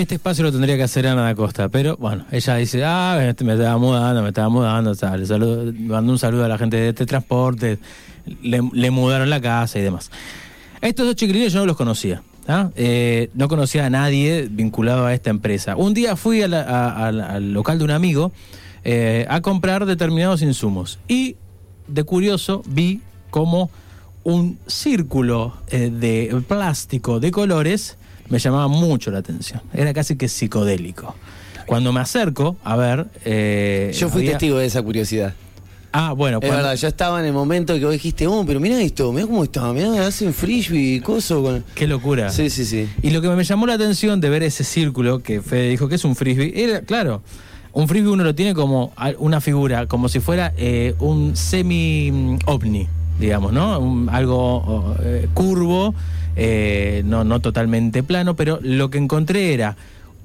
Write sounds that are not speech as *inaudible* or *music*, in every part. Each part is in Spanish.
Este espacio lo tendría que hacer Ana Costa, pero bueno, ella dice, ah, me estaba mudando, me estaba mudando, le saludo, mandó un saludo a la gente de este transporte, le, mudaron la casa y demás. Estos dos chiquilines yo no los conocía. ¿ah? Eh, no conocía a nadie vinculado a esta empresa. Un día fui al local de un amigo eh, a comprar determinados insumos y de curioso vi como un círculo eh, de plástico de colores me llamaba mucho la atención. Era casi que psicodélico. Cuando me acerco a ver... eh, Yo fui había- testigo de esa curiosidad. Ah, bueno, Es cuando- verdad, yo estaba en el momento que vos dijiste, oh, pero mira esto, mira cómo está, mira, hacen frisbee y coso con... qué locura. Sí, sí, sí. Y lo que me llamó la atención de ver ese círculo que Fede dijo que es un frisbee, era, claro, un frisbee uno lo tiene como una figura, como si fuera eh, un semi-ovni, digamos, ¿no? Un- algo eh, curvo, eh, no, no totalmente plano, pero lo que encontré era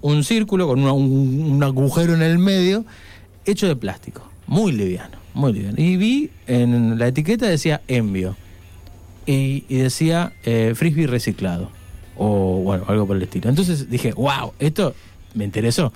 un círculo con un, un agujero en el medio, hecho de plástico, muy liviano, muy liviano. Y vi en la etiqueta decía envio y, y decía eh, frisbee reciclado o bueno, algo por el estilo. Entonces dije, wow, esto me interesó.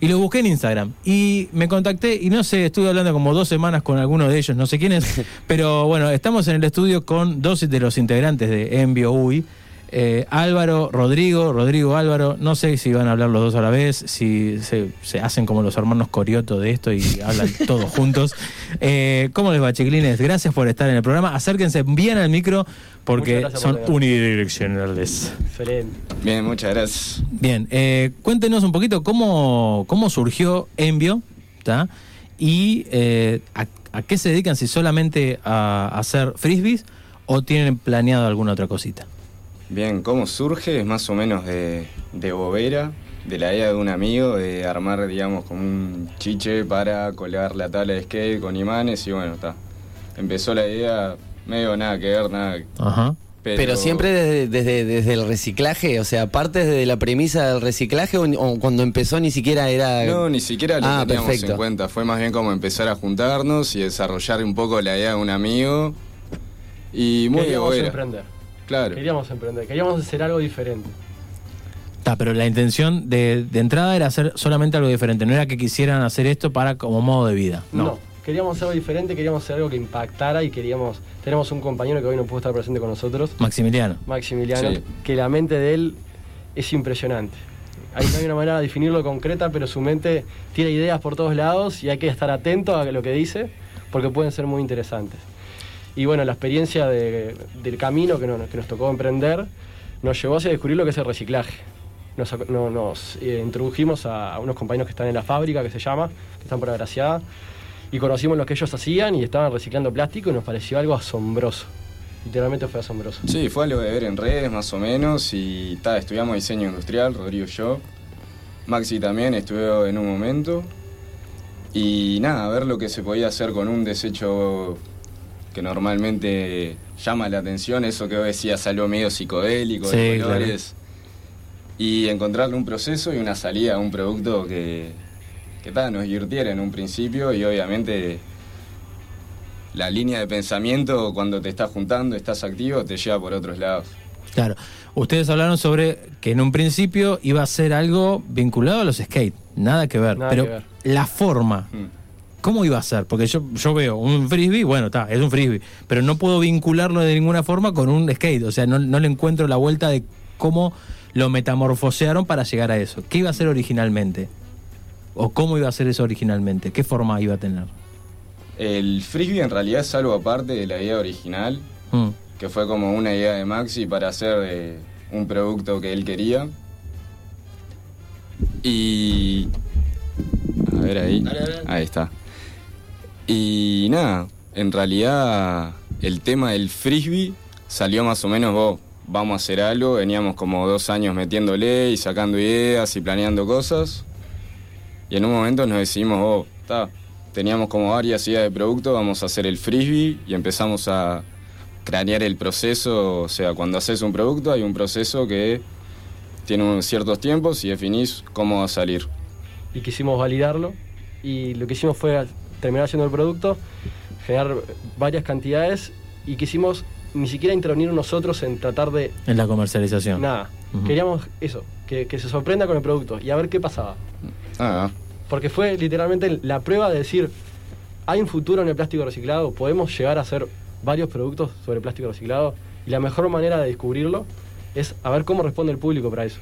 Y lo busqué en Instagram y me contacté y no sé, estuve hablando como dos semanas con alguno de ellos, no sé quién es, *laughs* pero bueno, estamos en el estudio con dos de los integrantes de Envio UI. Eh, Álvaro, Rodrigo, Rodrigo Álvaro, no sé si van a hablar los dos a la vez, si se, se hacen como los hermanos Corioto de esto y *laughs* hablan todos juntos. Eh, ¿Cómo les va, chiquilines? Gracias por estar en el programa. Acérquense bien al micro porque por son unidireccionales. Excelente. Bien, muchas gracias. Bien, eh, cuéntenos un poquito cómo, cómo surgió Envio, ¿tá? Y eh, a, a qué se dedican, si solamente a, a hacer frisbees o tienen planeado alguna otra cosita. Bien, ¿cómo surge? Es más o menos de, de bobera, de la idea de un amigo, de armar, digamos, como un chiche para colgar la tabla de skate con imanes y bueno, está. Empezó la idea medio nada que ver, nada. Ajá. Pero, Pero, siempre desde, desde, desde el reciclaje, o sea, aparte desde la premisa del reciclaje o, o cuando empezó ni siquiera era... No, ni siquiera lo Ah, teníamos perfecto. en cuenta. Fue más bien como empezar a juntarnos y desarrollar un poco la idea de un amigo. Y muy de bobera. emprender. Claro. Queríamos emprender. Queríamos hacer algo diferente. Está, pero la intención de, de entrada era hacer solamente algo diferente, no era que quisieran hacer esto para como modo de vida. No. No. Queríamos hacer algo diferente, queríamos hacer algo que impactara y queríamos. Tenemos un compañero que hoy no pudo estar presente con nosotros, Maximiliano. Maximiliano, Sí. que la mente de él es impresionante. Hay, no hay una manera de definirlo concreta, pero su mente tiene ideas por todos lados y hay que estar atento a lo que dice porque pueden ser muy interesantes. Y bueno, la experiencia de- del camino que nos, tocó emprender nos llevó hacia descubrir lo que es el reciclaje. Nos, eh, introdujimos a, a unos compañeros que están en la fábrica, que se llama, que están por Agraciada, y conocimos lo que ellos hacían y estaban reciclando plástico y nos pareció algo asombroso. Literalmente fue asombroso. Sí, fue algo de ver en redes más o menos y ta, estudiamos diseño industrial, Rodrigo y yo. Maxi también estudió en un momento. Y nada, ver lo que se podía hacer con un desecho que normalmente llama la atención, eso que vos decías, algo medio psicodélico, de Sí, claro. colores. Y encontrarle un proceso y una salida a un producto que, que ta, nos divirtiera en un principio y obviamente la línea de pensamiento cuando te estás juntando, estás activo, te lleva por otros lados. Claro. Ustedes hablaron sobre que en un principio iba a ser algo vinculado a los skate, nada que ver. Nada pero que ver. la forma, Mm. ¿Cómo iba a ser? Porque yo, yo veo un frisbee, bueno, está, es un frisbee, pero no puedo vincularlo de ninguna forma con un skate. O sea, no, no le encuentro la vuelta de cómo lo metamorfosearon para llegar a eso. ¿Qué iba a ser originalmente? ¿O cómo iba a ser eso originalmente? ¿Qué forma iba a tener? El frisbee en realidad es algo aparte de la idea original, Mm. que fue como una idea de Maxi para hacer eh, un producto que él quería. Y... A ver ahí. Ahí está. Y nada, en realidad el tema del frisbee salió más o menos, vos, vamos a hacer algo, veníamos como dos años metiéndole y sacando ideas y planeando cosas. Y en un momento nos decidimos, oh, está, teníamos como varias ideas de producto, vamos a hacer el frisbee y empezamos a cranear el proceso. O sea, cuando haces un producto hay un proceso que tiene ciertos tiempos y definís cómo va a salir. y quisimos validarlo y lo que hicimos fue terminar haciendo el producto, generar varias cantidades y quisimos ni siquiera intervenir nosotros en tratar de En la comercialización. nada. Queríamos eso, que, que se sorprenda con el producto y a ver qué pasaba. Ah, Porque fue literalmente la prueba de decir, hay un futuro en el plástico reciclado, podemos llegar a hacer varios productos sobre plástico reciclado y la mejor manera de descubrirlo es a ver cómo responde el público para eso.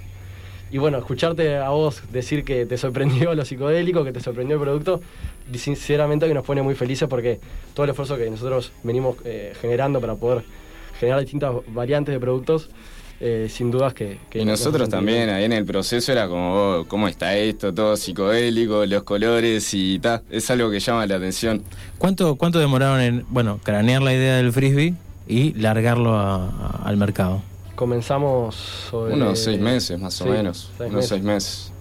Y bueno, escucharte a vos decir que te sorprendió lo psicodélico, que te sorprendió el producto, sinceramente que nos pone muy felices porque todo el esfuerzo que nosotros venimos eh, generando para poder generar distintas variantes de productos, eh, sin dudas que... que y nos nosotros también, ahí en el proceso era como, oh, ¿cómo está esto? Todo psicodélico, los colores y tal. Es algo que llama la atención. ¿Cuánto, ¿Cuánto demoraron en, bueno, cranear la idea del frisbee y largarlo a- a- al mercado? Comenzamos sobre... Unos seis meses más o Sí, menos. seis Unos meses. seis meses.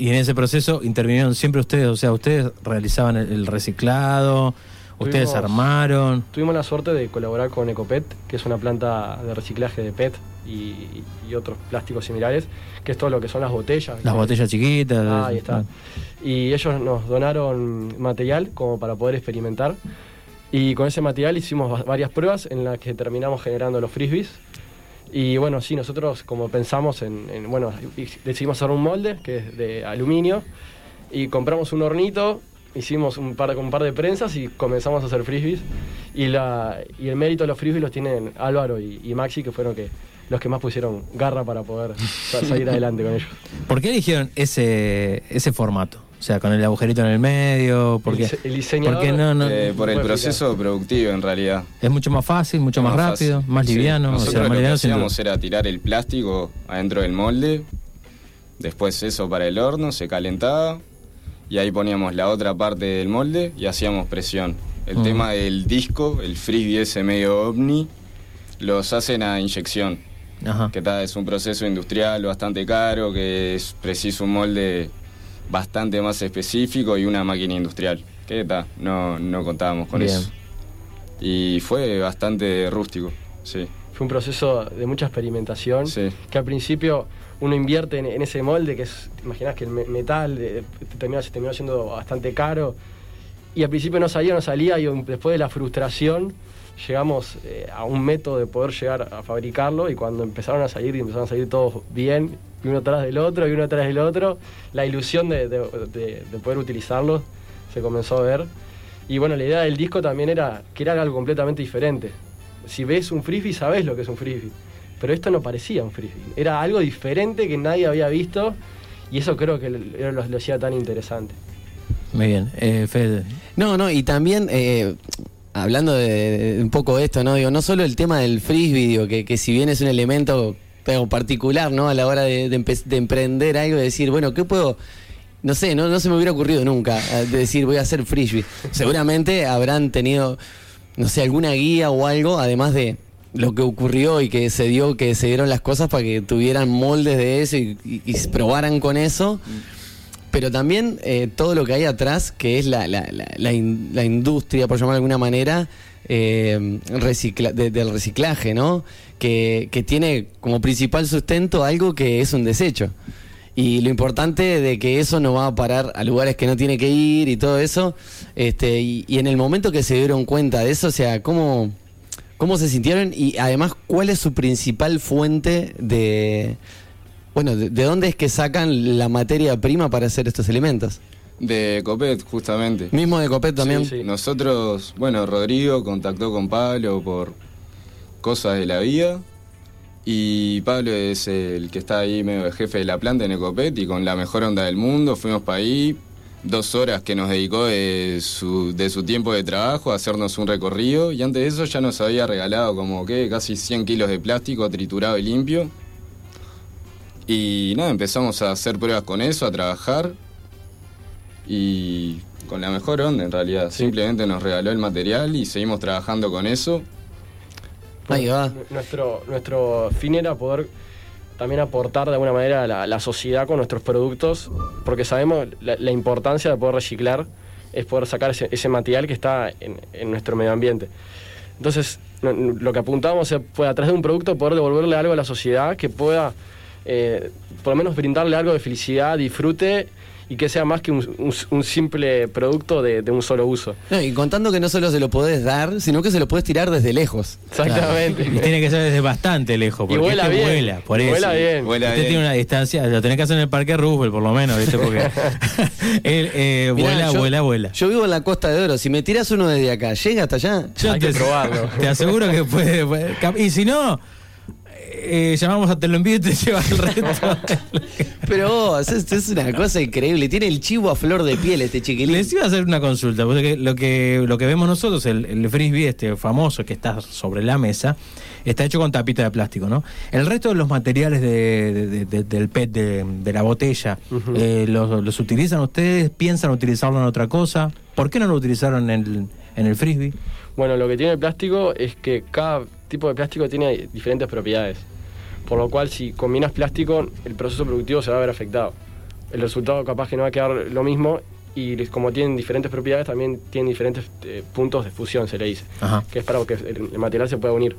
Y en ese proceso intervinieron siempre ustedes, o sea, ustedes realizaban el, reciclado, ustedes Tuvimos- armaron. Tuvimos la suerte de colaborar con Ecopet, que es una planta de reciclaje de PET y, y otros plásticos similares, que es todo lo que son las botellas. Las botellas chiquitas. Ah, ahí está. Y ellos nos donaron material como para poder experimentar. Y con ese material hicimos va- varias pruebas en las que terminamos generando los frisbees. Y bueno, sí, nosotros como pensamos en, en- bueno, decidimos hacer un molde que es de aluminio y compramos un hornito, hicimos un par, un par de prensas y comenzamos a hacer frisbees. Y, la, y el mérito de los frisbees los tienen Álvaro y, Maxi, que fueron que, los que más pusieron garra para poder sa- salir adelante con ellos. ¿Por qué eligieron ese, ese formato? O sea, con el agujerito en el medio, porque, El dise- el diseñador- porque no, no, Eh, por el proceso productivo en realidad. es mucho más fácil, mucho más, rápido, fácil. más Sí. liviano. o Nosotros sea, más lo que liviano hacíamos era tirar el plástico adentro del molde, después eso para el horno, se calentaba y ahí poníamos la otra parte del molde y hacíamos presión. El Mm. tema del disco, el frisbee ese medio ovni, los hacen a inyección, Ajá. que ta, es un proceso industrial bastante caro, que es preciso un molde bastante más específico y una máquina industrial, que ta, no, no contábamos con Bien. eso. Y fue bastante rústico, sí. Fue un proceso de mucha experimentación. Sí. Que al principio uno invierte en, en ese molde, que es, te imaginas que el me- metal eh, termina, se terminó siendo bastante caro. Y al principio no salía, no salía, y después de la frustración llegamos eh, a un método de poder llegar a fabricarlo. Y cuando empezaron a salir, y empezaron a salir todos bien, y uno tras del otro, y uno tras del otro, la ilusión de, de- de- de poder utilizarlos se comenzó a ver. Y bueno, la idea del disco también era que era algo completamente diferente. Si ves un frisbee, sabes lo que es un frisbee. Pero esto no parecía un frisbee. Era algo diferente que nadie había visto. Y eso creo que lo, lo- lo hacía tan interesante. Muy bien. Eh, Fede, No, no, y también, eh, hablando de, de un poco de esto, ¿no? Digo, no solo el tema del frisbee, digo, que, que si bien es un elemento particular, ¿no? A la hora de, emprender algo, de decir, bueno, ¿qué puedo...? No sé, no, no se me hubiera ocurrido nunca eh, de decir voy a hacer frisbee. Seguramente habrán tenido, no sé, alguna guía o algo, además de lo que ocurrió y que se dio, que se dieron las cosas para que tuvieran moldes de eso y, probaran con eso pero también eh, todo lo que hay atrás, que es la, la, la, la in- la industria, por llamarlo de alguna manera, eh, recicla- de- del reciclaje, ¿no? Que, que tiene como principal sustento algo que es un desecho. Y lo importante de que eso no va a parar a lugares que no tiene que ir y todo eso. Este, y, en el momento que se dieron cuenta de eso, o sea, ¿cómo, cómo se sintieron? Y además, ¿cuál es su principal fuente de... Bueno, de, de dónde es que sacan la materia prima para hacer estos alimentos? De Copet, justamente. Mismo de Copet también. Sí, sí. Nosotros, bueno, Rodrigo contactó con Pablo por cosas de la vida. Y Pablo es el que está ahí medio de jefe de la planta en Ecopet y con la mejor onda del mundo fuimos para ahí. Dos horas que nos dedicó de su, de su tiempo de trabajo a hacernos un recorrido. Y antes de eso ya nos había regalado como que casi 100 kilos de plástico triturado y limpio. Y nada, empezamos a hacer pruebas con eso, a trabajar. Y con la mejor onda en realidad. Simplemente nos regaló el material y seguimos trabajando con eso. Ahí va. Nu- Nuestro, nuestro fin era poder también aportar de alguna manera a la, sociedad con nuestros productos, porque sabemos la, la importancia de poder reciclar, es poder sacar ese, ese material que está en, en nuestro medio ambiente. Entonces, lo que apuntábamos fue a través de un producto poder devolverle algo a la sociedad que pueda, eh, por lo menos brindarle algo de felicidad, disfrute y que sea más que un, un- un simple producto de, de un solo uso. No, y contando que no solo se lo podés dar, sino que se lo podés tirar desde lejos. Exactamente. Y tiene que ser desde bastante lejos, porque vuela este bien, vuela, por eso. vuela bien. Vuela Usted bien. tiene una distancia, lo tenés que hacer en el Parque Roosevelt, por lo menos, ¿viste? Porque *laughs* él eh, Mirá, vuela, yo- vuela, vuela. Yo vivo en la Costa de Oro. Si me tiras uno desde acá, ¿llega hasta allá? Yo Hay te, que probarlo. *laughs* te aseguro que puede, Y si no, eh, llamamos a Te lo envío y te llevas el resto. *laughs* Pero vos, es, es una cosa increíble. Tiene el chivo a flor de piel este chiquilín. Les iba a hacer una consulta, porque lo que, lo que vemos nosotros, el, el frisbee este famoso que está sobre la mesa, está hecho con tapita de plástico, ¿no? El resto de los materiales de- de- de- del PET de, de la botella, eh, los, los utilizan ustedes? ¿Piensan utilizarlo en otra cosa? ¿Por qué no lo utilizaron en el, en el frisbee? Bueno, lo que tiene el plástico es que cada tipo de plástico tiene diferentes propiedades. Por lo cual, si combinas plástico, el proceso productivo se va a ver afectado. El resultado capaz que no va a quedar lo mismo y como tienen diferentes propiedades, también tienen diferentes eh, puntos de fusión, se le dice. Ajá. Que es para que el material se pueda unir.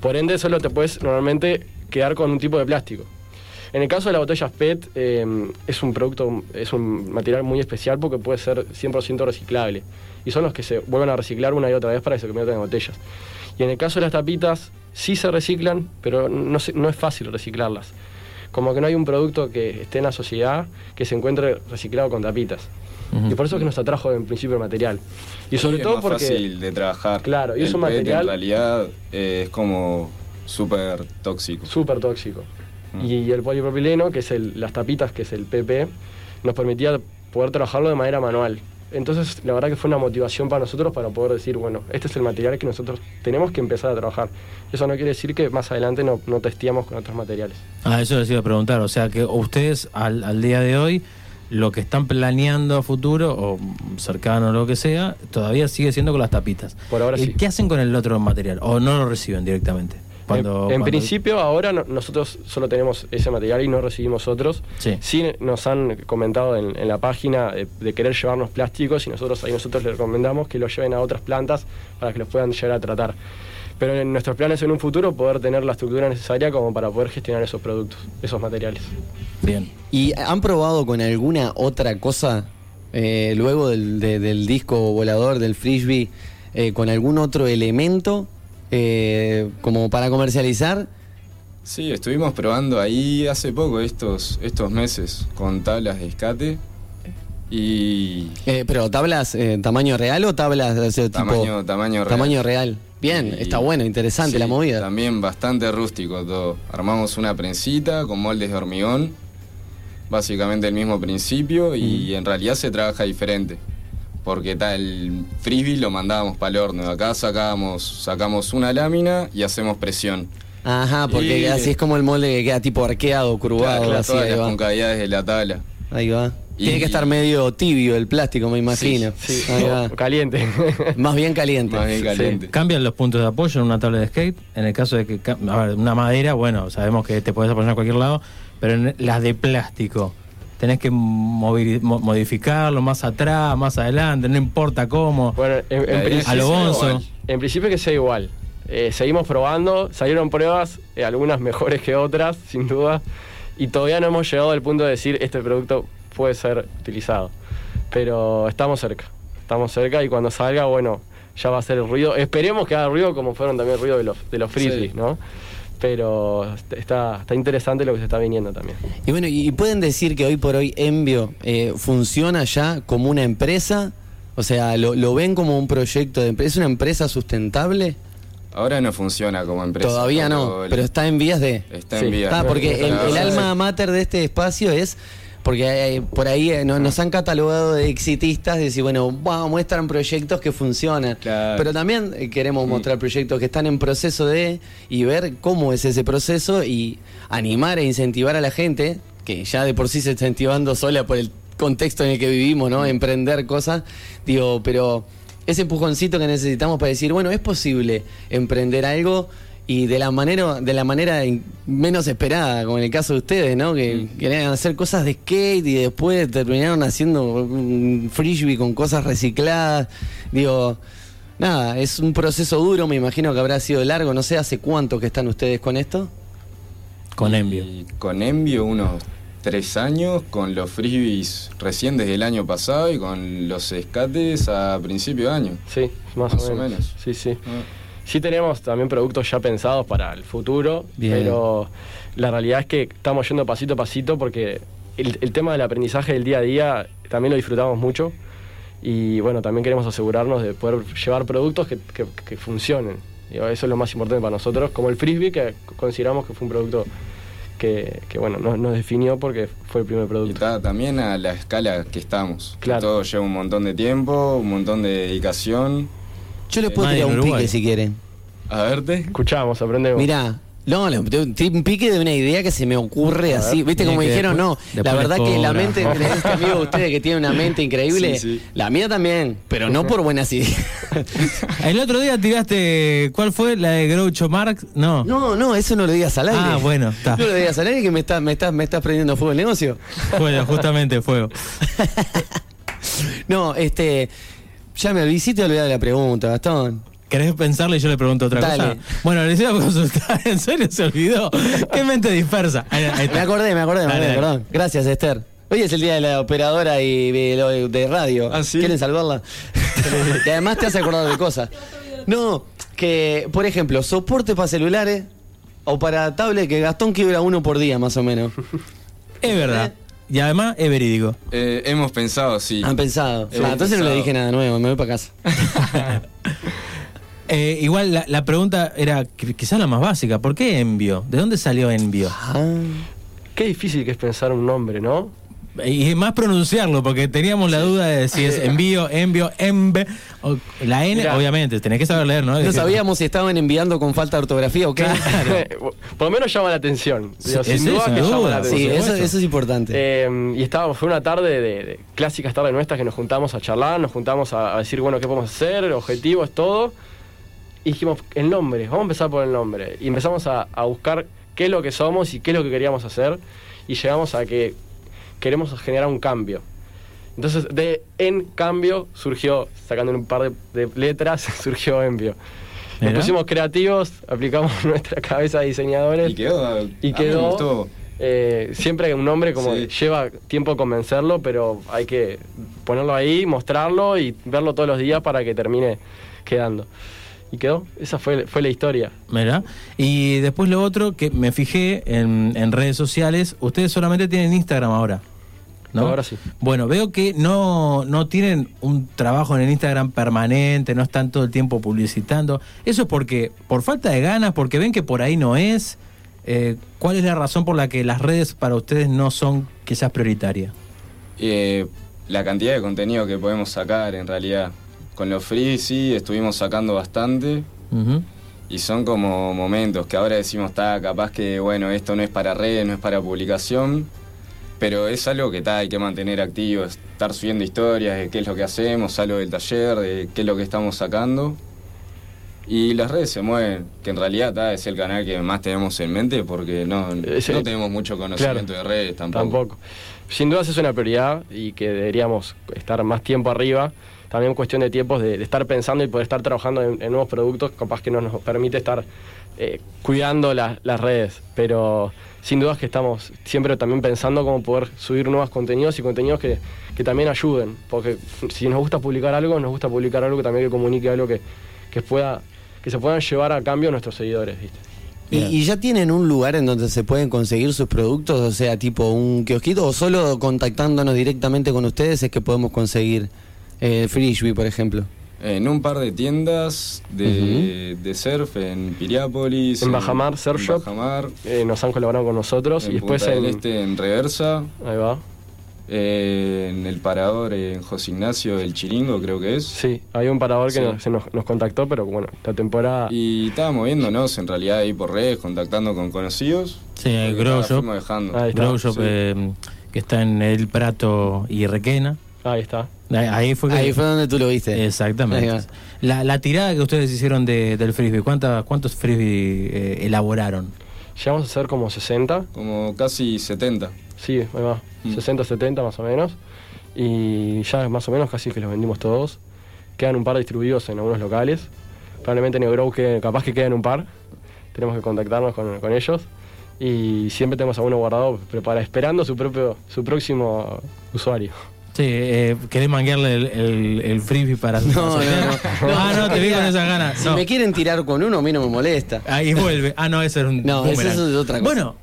Por ende, solo te puedes normalmente quedar con un tipo de plástico. En el caso de las botellas PET, eh, es un producto, es un material muy especial porque puede ser 100% reciclable. Y son los que se vuelven a reciclar una y otra vez para que se conviertan en botellas. Y en el caso de las tapitas, sí se reciclan, pero no, se- no es fácil reciclarlas. Como que no hay un producto que esté en la sociedad que se encuentre reciclado con tapitas. Y por eso es que nos atrajo en principio el material. Y sobre Sí, todo es más porque... fácil de trabajar. Claro, y es un PET material- en realidad eh, es como súper tóxico. súper tóxico. Mm. Y, el polipropileno, que es el, las tapitas, que es el PP, nos permitía poder trabajarlo de manera manual. Entonces, la verdad que fue una motivación para nosotros para poder decir, bueno, este es el material que nosotros tenemos que empezar a trabajar. Eso no quiere decir que más adelante no, no testeamos con otros materiales. Ah, eso les iba a preguntar. O sea, que ustedes al, al día de hoy, lo que están planeando a futuro, o cercano o lo que sea, todavía sigue siendo con las tapitas. Por ahora ¿Y sí. ¿Qué hacen con el otro material? ¿O no lo reciben directamente? Cuando- en, en cuando- principio, ahora no- nosotros solo tenemos ese material y no recibimos otros. Sí. nos han comentado en, en la página eh, de querer llevarnos plásticos y nosotros ahí nosotros les recomendamos que los lleven a otras plantas para que los puedan llegar a tratar. Pero en nuestros planes en un futuro poder tener la estructura necesaria como para poder gestionar esos productos, esos materiales. Bien. ¿Y han probado con alguna otra cosa eh, luego del, de- del disco volador, del frisbee, eh, con algún otro elemento eh, como para comercializar? Sí, estuvimos probando ahí hace poco, estos, estos meses, con tablas de escate. Y Eh, pero tablas eh, tamaño real o tablas de ese tipo tamaño, tamaño real. tamaño real. Bien, Y- está bueno, interesante sí, la movida. También bastante rústico todo. Armamos una prensita con moldes de hormigón, básicamente el mismo principio, y en realidad se trabaja diferente. Porque tal, el frisbee lo mandábamos para el horno. Acá sacábamos, sacamos una lámina y hacemos presión. Ajá, porque Y- así es como el molde que queda tipo arqueado, curvado, Claro, así, todas ahí las va. concavidades de la tabla. Ahí va. Y- Tiene que estar medio tibio el plástico, me imagino. Sí, Ahí va. o *laughs* caliente. *laughs* Más bien caliente. Más bien caliente. ¿Cambian los puntos de apoyo en una tabla de skate? En el caso de que, a ver, una madera, bueno, sabemos que te puedes apoyar en cualquier lado, pero en las de plástico, tenés que modificarlo más atrás, más adelante, no importa cómo. Bueno, en, en principio, A lo bonzo. en principio que sea igual. Eh, seguimos probando, salieron pruebas, eh, algunas mejores que otras, *laughs* sin duda, y todavía no hemos llegado al punto de decir este producto puede ser utilizado. Pero estamos cerca, estamos cerca y cuando salga, bueno, ya va a ser el ruido. Esperemos que haga ruido como fueron también el ruido de los, de los frisbees, Sí. ¿no? Pero está, está interesante lo que se está viniendo también. Y bueno, y pueden decir que hoy por hoy Envio eh, funciona ya como una empresa, o sea, lo, lo ven como un proyecto de empresa, ¿es una empresa sustentable? Ahora no funciona como empresa. Todavía no, el- pero está en vías de... está Sí. en vía. Está, porque el, el alma mater de este espacio es porque eh, por ahí eh, no- nos han catalogado de exitistas, de decir, bueno, wow, muestran proyectos que funcionan. Claro. Pero también eh, queremos mostrar proyectos que están en proceso de y ver cómo es ese proceso y animar e incentivar a la gente, que ya de por sí se está incentivando sola por el contexto en el que vivimos, ¿no? Emprender cosas. Digo, pero ese empujoncito que necesitamos para decir, bueno, es posible emprender algo y de la manera de la manera menos esperada, como en el caso de ustedes, ¿no? Que querían hacer cosas de skate y después terminaron haciendo un frisbee con cosas recicladas. Digo, nada, es un proceso duro, me imagino que habrá sido largo, no sé hace cuánto que están ustedes con esto. Con envio. Y con envio unos tres años con los frisbees recién desde el año pasado y con los escates a principio de año. Sí, más, Más o, menos. Sí, sí. Ah. Sí tenemos también productos ya pensados para el futuro, Bien. pero la realidad es que estamos yendo pasito a pasito porque el, el tema del aprendizaje del día a día también lo disfrutamos mucho y bueno, también queremos asegurarnos de poder llevar productos que, que- que funcionen. Digo, Eso es lo más importante para nosotros, como el frisbee que consideramos que fue un producto que, que, bueno, nos, nos definió porque fue el primer Y producto. está también a la escala que estamos. que Claro. Todo lleva un montón de tiempo, un montón de dedicación. Yo les puedo tirar un Uruguay. pique si quieren. A verte. Escuchamos, aprendemos. Mirá, no, le- te- te- un pique de una idea que se me ocurre así. ¿Viste como que dijeron? después- no, la después verdad les que la mente de este *laughs* amigo de ustedes que tiene una mente increíble, Sí, sí. la mía también, pero no por buenas ideas. *laughs* El otro día tiraste, ¿cuál fue? La de Groucho Marx. No. No, no, eso no lo digas al aire. Ah, bueno, *laughs* está. No lo digas al aire que me estás me estás me estás prendiendo fuego el negocio. Fuego, justamente fuego. No, este ya me olvidé, te olvidé de la pregunta, Gastón. ¿Querés pensarle y yo le pregunto otra Dale. cosa? Bueno, les iba a consultar, *laughs* ¿en serio se olvidó? ¿Qué mente dispersa? Ahí- ahí está. Me acordé, me acordé, me acordé, perdón. Gracias, Esther. Hoy es el día de la operadora y de, radio. Ah, ¿sí? ¿Quieren salvarla? *laughs* que además te has acordado de cosas. No, que, por ejemplo, soporte para celulares o para tablet, que Gastón quiebra uno por día, más o menos. Es verdad. Y además es verídico. Eh, hemos pensado, sí. Han pensado. Hemos Ah, entonces no le pensado. dije nada nuevo, me voy para casa. *laughs* Eh, igual la, la pregunta era qu- quizás la más básica. ¿Por qué envio? ¿De dónde salió envio? Ah, Qué difícil que es pensar un nombre, ¿no? Y más pronunciarlo, porque teníamos la duda de si es envío, envio, enve. la N, Mirá. obviamente, tenés que saber leer, ¿no? no sabíamos si estaban enviando con falta de ortografía o qué. *laughs* Por lo menos llama la atención. Digo, Sí, sin es duda eso, que llama la Sí, atención. eso, supuesto. eso es importante. Eh, y estábamos, fue una tarde de, de clásicas tardes nuestras que nos juntamos a charlar, nos juntamos a, a decir, bueno, qué podemos hacer, objetivos, todo. Y dijimos, el nombre, vamos a empezar por el nombre. Y empezamos a, a buscar qué es lo que somos y qué es lo que queríamos hacer. Y llegamos a que queremos generar un cambio. Entonces, de en cambio surgió, sacando un par de, de letras, *laughs* surgió envio. Nos pusimos creativos, aplicamos *laughs* nuestra cabeza de diseñadores. Y quedó. Y a mí me quedó. gustó. eh, siempre un nombre como Sí. lleva tiempo convencerlo, pero hay que ponerlo ahí, mostrarlo y verlo todos los días para que termine quedando. Y quedó, esa fue, fue la historia. Mira. Y después lo otro que me fijé en, en redes sociales, ustedes solamente tienen Instagram ahora. ¿No? Ahora sí. Bueno, veo que no, no tienen un trabajo en el Instagram permanente, no están todo el tiempo publicitando. ¿Eso es porque, por falta de ganas, porque ven que por ahí no es? Eh, ¿Cuál es la razón por la que las redes para ustedes no son quizás prioritarias? Eh, la cantidad de contenido que podemos sacar, en realidad. Con los free, sí, estuvimos sacando bastante. Y son como momentos que ahora decimos, está capaz que, bueno, esto no es para redes, no es para publicación, pero es algo que está, hay que mantener activo, estar subiendo historias de qué es lo que hacemos, algo del taller, de qué es lo que estamos sacando. Y las redes se mueven, que en realidad está, es el canal que más tenemos en mente porque no, Ese- no tenemos mucho conocimiento de redes tampoco. Tampoco. Sin duda es una prioridad y que deberíamos estar más tiempo arriba. También cuestión de tiempos de, de estar pensando y poder estar trabajando en, en nuevos productos, capaz que no nos permite estar eh, cuidando la- las redes. Pero sin duda es que estamos siempre también pensando cómo poder subir nuevos contenidos y contenidos que, que también ayuden. Porque si nos gusta publicar algo, nos gusta publicar algo que también que comunique algo que, que pueda que se puedan llevar a cambio nuestros seguidores. ¿viste? ¿Y, y ya tienen un lugar en donde se pueden conseguir sus productos? O sea, tipo un kiosquito, o solo contactándonos directamente con ustedes es que podemos conseguir eh, Frisbee, por ejemplo. En un par de tiendas de, de surf en Piriápolis. En Bajamar, Surf en Shop. Bajamar, Eh, nos han colaborado con nosotros en y después Punta en, del Este, en Reversa. Ahí va. eh, en el parador en José Ignacio del Chiringo, creo que es. Sí, hay un parador que nos, se nos, nos contactó, pero bueno, esta temporada. Y estábamos moviéndonos en realidad ahí por redes, contactando con conocidos. Sí, el Grow nada, Shop. fuimos dejando. Ahí está, Grow Shop, sí. eh, que está en El Prato y Requena. Ahí está. Ahí- fue que- Ahí fue donde tú lo viste. Exactamente. La, la tirada que ustedes hicieron de- del frisbee, ¿cuánta- ¿cuántos frisbee eh, elaboraron? Llegamos a ser como 60. Como casi 70. Sí, ahí va. Mm. 60, 70 más o menos. Y ya más o menos casi que los vendimos todos. Quedan un par distribuidos en algunos locales. Probablemente en Eurow que capaz que quedan un par. Tenemos que contactarnos con, con ellos. Y siempre tenemos a uno guardado prepara, esperando su propio su próximo usuario. Sí, eh, ¿querés manguearle el, el, el frisbee para No, no, no. *laughs* Ah, no, te vi con esas ganas. Si No. me quieren tirar con uno, a mí no me molesta. Ahí vuelve. Ah, no, ese era un No, ese- boomerang. eso es otra cosa. Bueno,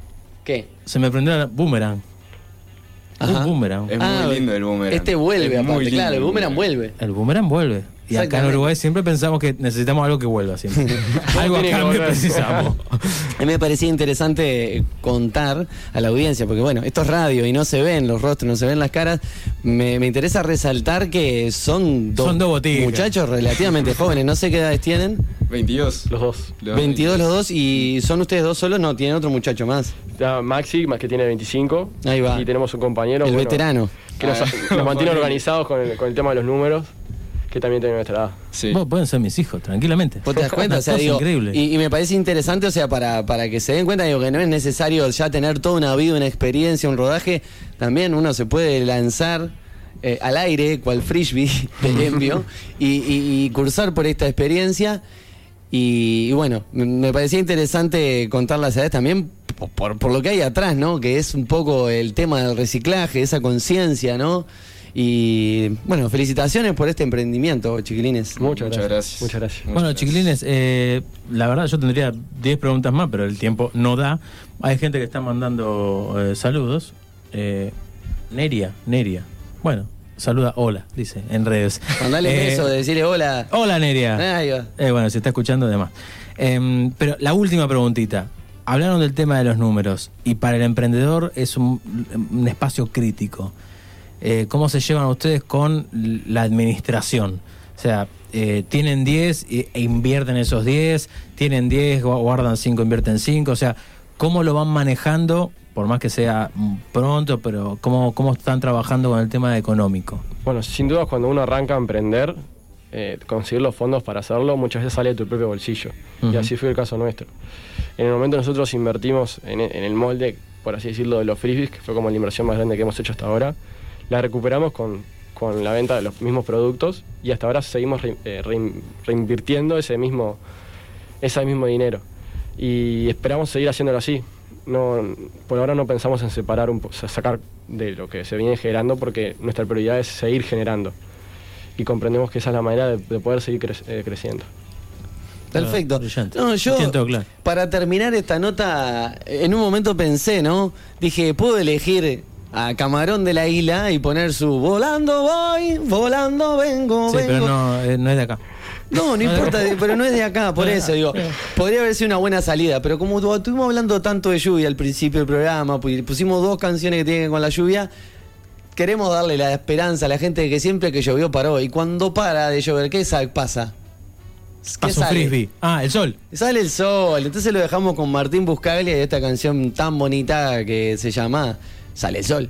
¿Qué? se me prendió el boomerang. Ajá. Un boomerang. Es Ah, muy lindo el boomerang. Este vuelve, Es muy aparte, claro, el boomerang vuelve. El boomerang vuelve. Y acá en. Uruguay siempre pensamos que necesitamos algo que vuelva siempre. *laughs* algo a cambio precisamos. A mí me parecía interesante contar a la audiencia, porque bueno, esto es radio y no se ven los rostros, no se ven las caras. Me, me interesa resaltar que son dos, Son dos muchachos relativamente jóvenes, no sé qué edades tienen. 22. Los dos. Los 22 los dos y son ustedes dos solos, no, tienen otro muchacho más. Está Maxi, más que tiene 25. Ahí va. Y tenemos un compañero. el bueno, veterano. Que nos, Ah, *laughs* nos mantiene organizados con el, con el tema de los números, que también tiene nuestra edad. Sí. Vos pueden ser mis hijos, tranquilamente. ¿Vos te das cuenta? O sea, *laughs* cosa digo, increíble. Y, y me parece interesante, o sea, para, para que se den cuenta, digo, que no es necesario ya tener toda una vida, una experiencia, un rodaje. También uno se puede lanzar eh, al aire, cual frisbee de *laughs* envio, y, y- y cursar por esta experiencia. Y, y bueno, me- parecía interesante contar las edades también por- por lo que hay atrás, ¿no? Que es un poco el tema del reciclaje, esa conciencia, ¿no? Y bueno, felicitaciones por este emprendimiento, chiquilines. Muchas, Muchas gracias. gracias. Muchas gracias. Muchas Bueno, gracias. chiquilines, eh, la verdad yo tendría 10 preguntas más, pero el tiempo no da. Hay gente que está mandando eh, saludos. Eh, Neria, Neria. Bueno, saluda, hola, dice en redes. Mandale Eh, beso de decirle hola. Hola, Neria. Ahí va. Eh, bueno, se está escuchando además. Em, pero la última preguntita. Hablaron del tema de los números y para el emprendedor es un, un espacio crítico. Eh, ¿Cómo se llevan ustedes con la administración? O sea, eh, tienen 10 e, invierten esos 10, tienen 10, gu- guardan 5, invierten 5. O sea, ¿cómo lo van manejando? Por más que sea mm, pronto, pero ¿cómo, cómo están trabajando con el tema económico? Bueno, sin duda cuando uno arranca a emprender, eh, conseguir los fondos para hacerlo muchas veces sale de tu propio bolsillo. Y así fue el caso nuestro. En el momento nosotros invertimos en, en el molde, por así decirlo, de los frisbees, que fue como la inversión más grande que hemos hecho hasta ahora, la recuperamos con, con la venta de los mismos productos y hasta ahora seguimos re- eh, rein- reinvirtiendo ese mismo, ese mismo dinero. Y esperamos seguir haciéndolo así. No, por ahora no pensamos en separar un sacar de lo que se viene generando porque nuestra prioridad es seguir generando. Y comprendemos que esa es la manera de, de poder seguir cre- eh, creciendo. Perfecto. Brillante. No, yo, para terminar esta nota, en un momento pensé, ¿no? Dije, puedo elegir a Camarón de la Isla y poner su Volando voy, volando vengo, Sí, vengo. pero no, eh, no es de acá. No, no *laughs* importa, pero no es de acá, por eso digo. Podría haber sido una buena salida, pero como tu- estuvimos hablando tanto de lluvia al principio del programa, pu- pusimos dos canciones que tienen que ver con la lluvia, queremos darle la esperanza a la gente de que siempre que llovió paró. Y cuando para de llover, ¿qué sa- pasa? Frisbee. Ah, el sol. Sale el sol, entonces lo dejamos con Martín Buscaglia y esta canción tan bonita que se llama Sale el sol.